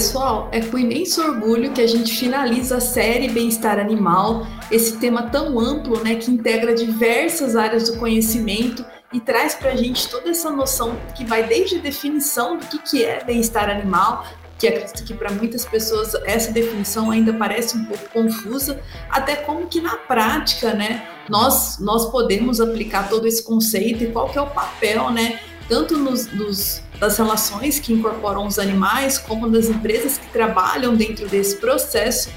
Pessoal, é com imenso orgulho que a gente finaliza a série Bem-Estar Animal, esse tema tão amplo, né, que integra diversas áreas do conhecimento e traz para a gente toda essa noção que vai desde a definição do que, que é bem-estar animal, que acredito que para muitas pessoas essa definição ainda parece um pouco confusa, até como que na prática, né, nós, nós podemos aplicar todo esse conceito e qual que é o papel, né, tanto nos, nos, das relações que incorporam os animais, como das empresas que trabalham dentro desse processo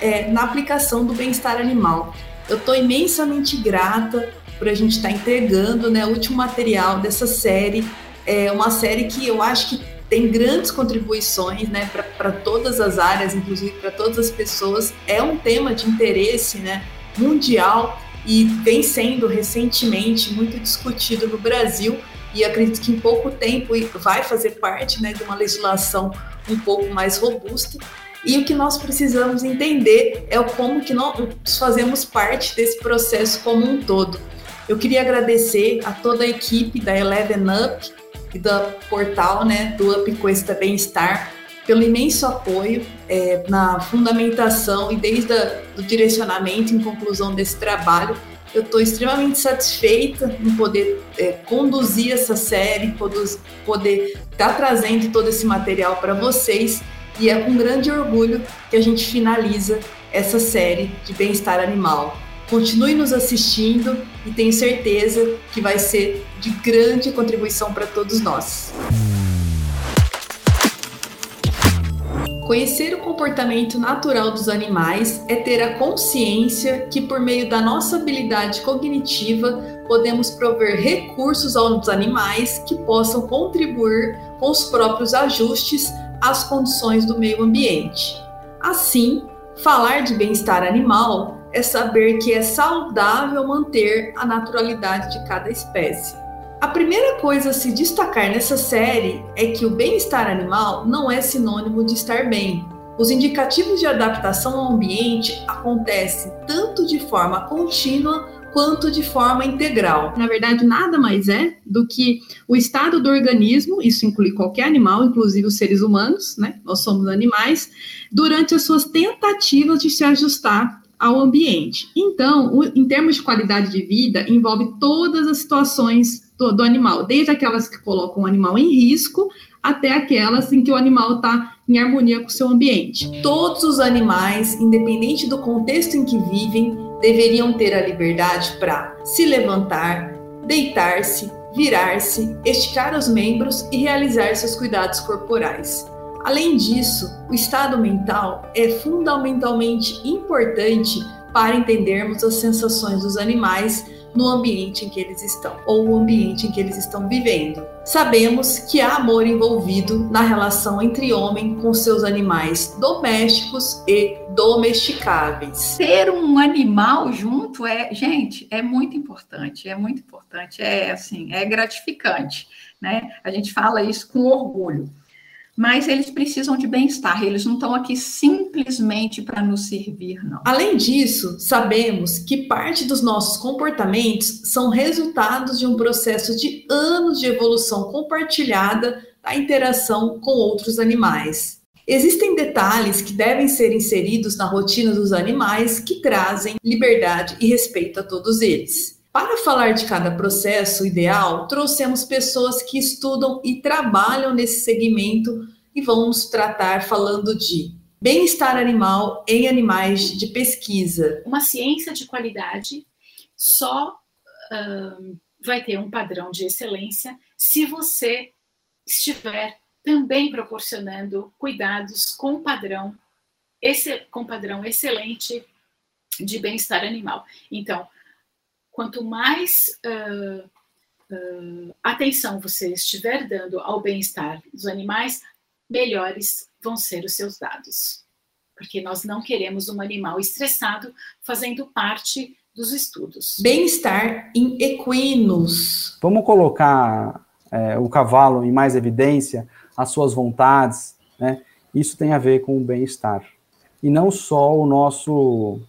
é, na aplicação do bem-estar animal. Eu estou imensamente grata por a gente estar tá entregando né, o último material dessa série, é uma série que eu acho que tem grandes contribuições né, para todas as áreas, inclusive para todas as pessoas. É um tema de interesse né, mundial e vem sendo recentemente muito discutido no Brasil e acredito que em pouco tempo vai fazer parte né, de uma legislação um pouco mais robusta. E o que nós precisamos entender é como que nós fazemos parte desse processo como um todo. Eu queria agradecer a toda a equipe da Eleven Up e do portal né, do Up Cuesta Bem-Estar pelo imenso apoio é, na fundamentação e desde o direcionamento em conclusão desse trabalho eu estou extremamente satisfeita em poder é, conduzir essa série, poder estar tá trazendo todo esse material para vocês. E é com grande orgulho que a gente finaliza essa série de bem-estar animal. Continue nos assistindo e tenho certeza que vai ser de grande contribuição para todos nós. Conhecer o comportamento natural dos animais é ter a consciência que, por meio da nossa habilidade cognitiva, podemos prover recursos aos animais que possam contribuir com os próprios ajustes às condições do meio ambiente. Assim, falar de bem-estar animal é saber que é saudável manter a naturalidade de cada espécie. A primeira coisa a se destacar nessa série é que o bem-estar animal não é sinônimo de estar bem. Os indicativos de adaptação ao ambiente acontecem tanto de forma contínua quanto de forma integral. Na verdade, nada mais é do que o estado do organismo, isso inclui qualquer animal, inclusive os seres humanos, né? Nós somos animais, durante as suas tentativas de se ajustar ao ambiente. Então, em termos de qualidade de vida, envolve todas as situações do, do animal, desde aquelas que colocam o animal em risco até aquelas em que o animal está em harmonia com o seu ambiente. Todos os animais, independente do contexto em que vivem, deveriam ter a liberdade para se levantar, deitar-se, virar-se, esticar os membros e realizar seus cuidados corporais. Além disso, o estado mental é fundamentalmente importante para entendermos as sensações dos animais no ambiente em que eles estão ou o ambiente em que eles estão vivendo. Sabemos que há amor envolvido na relação entre homem com seus animais domésticos e domesticáveis. Ter um animal junto é, gente, é muito importante, é muito importante, é assim, é gratificante, né? A gente fala isso com orgulho mas eles precisam de bem-estar, eles não estão aqui simplesmente para nos servir, não. Além disso, sabemos que parte dos nossos comportamentos são resultados de um processo de anos de evolução compartilhada da interação com outros animais. Existem detalhes que devem ser inseridos na rotina dos animais que trazem liberdade e respeito a todos eles. Para falar de cada processo ideal, trouxemos pessoas que estudam e trabalham nesse segmento e vão nos tratar falando de bem-estar animal em animais de pesquisa. Uma ciência de qualidade só vai ter um padrão de excelência se você estiver também proporcionando cuidados com padrão, esse, com padrão excelente de bem-estar animal. Então, quanto mais uh, uh, atenção você estiver dando ao bem-estar dos animais, melhores vão ser os seus dados. Porque nós não queremos um animal estressado fazendo parte dos estudos. Bem-estar em equinos. Vamos colocar é, o cavalo em mais evidência, as suas vontades, né? Isso tem a ver com o bem-estar. E não só o nosso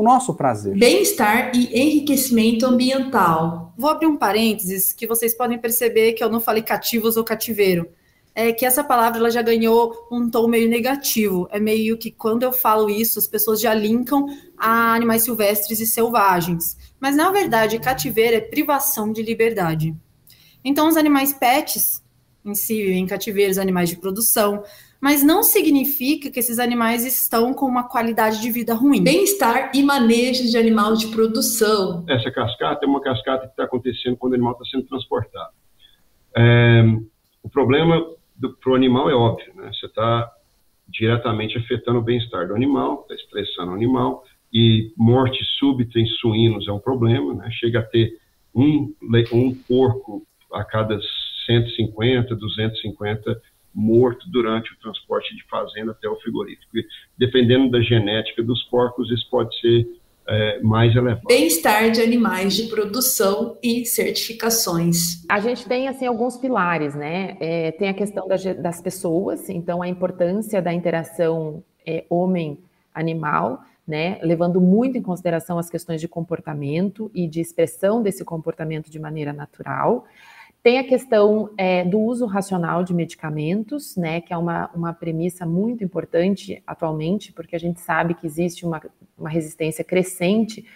o nosso prazer. Bem-estar e enriquecimento ambiental. Vou abrir um parênteses que vocês podem perceber que eu não falei cativos ou cativeiro. é que essa palavra ela já ganhou um tom meio negativo. É meio que quando eu falo isso, as pessoas já linkam a animais silvestres e selvagens. Mas na verdade, cativeiro é privação de liberdade. Então, os animais pets em si em cativeiros, animais de produção, mas não significa que esses animais estão com uma qualidade de vida ruim. Bem-estar e manejo de animal de produção. Essa cascata é uma cascata que está acontecendo quando o animal está sendo transportado. É, o problema para o animal é óbvio, né? Você está diretamente afetando o bem-estar do animal, está estressando o animal, e morte súbita em suínos é um problema, né? Chega a ter um, um porco a cada 150, 250 morto durante o transporte de fazenda até o frigorífico. E, dependendo da genética dos porcos, isso pode ser é, mais elevado. Bem-estar de animais de produção e certificações. A gente tem assim alguns pilares, né? É, tem a questão das, das, pessoas, então a importância da interação é, homem-animal. Né, levando muito em consideração as questões de comportamento e de expressão desse comportamento de maneira natural. Tem a questão é, do uso racional de medicamentos, né, que é uma, uma premissa muito importante atualmente, porque a gente sabe que existe uma, uma resistência crescente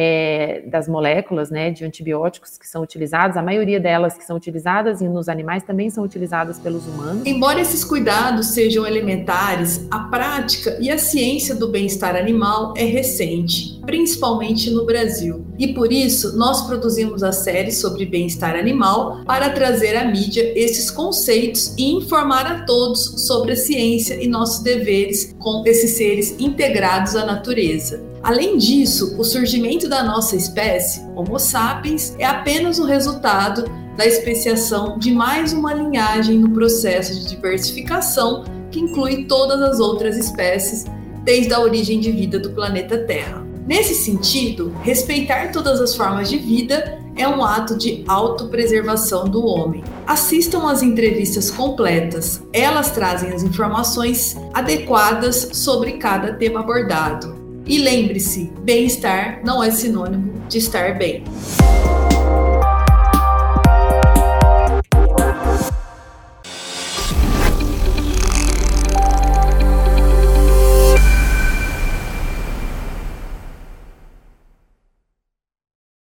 é, das moléculas né, de antibióticos que são utilizadas, a maioria delas que são utilizadas nos animais também são utilizadas pelos humanos. Embora esses cuidados sejam elementares, a prática e a ciência do bem-estar animal é recente, principalmente no Brasil. E por isso, nós produzimos a série sobre bem-estar animal para trazer à mídia esses conceitos e informar a todos sobre a ciência e nossos deveres com esses seres integrados à natureza. Além disso, o surgimento da nossa espécie, Homo sapiens, é apenas o resultado da especiação de mais uma linhagem no processo de diversificação que inclui todas as outras espécies desde a origem de vida do planeta Terra. Nesse sentido, respeitar todas as formas de vida é um ato de autopreservação do homem. Assistam às entrevistas completas, elas trazem as informações adequadas sobre cada tema abordado. E lembre-se, bem-estar não é sinônimo de estar bem.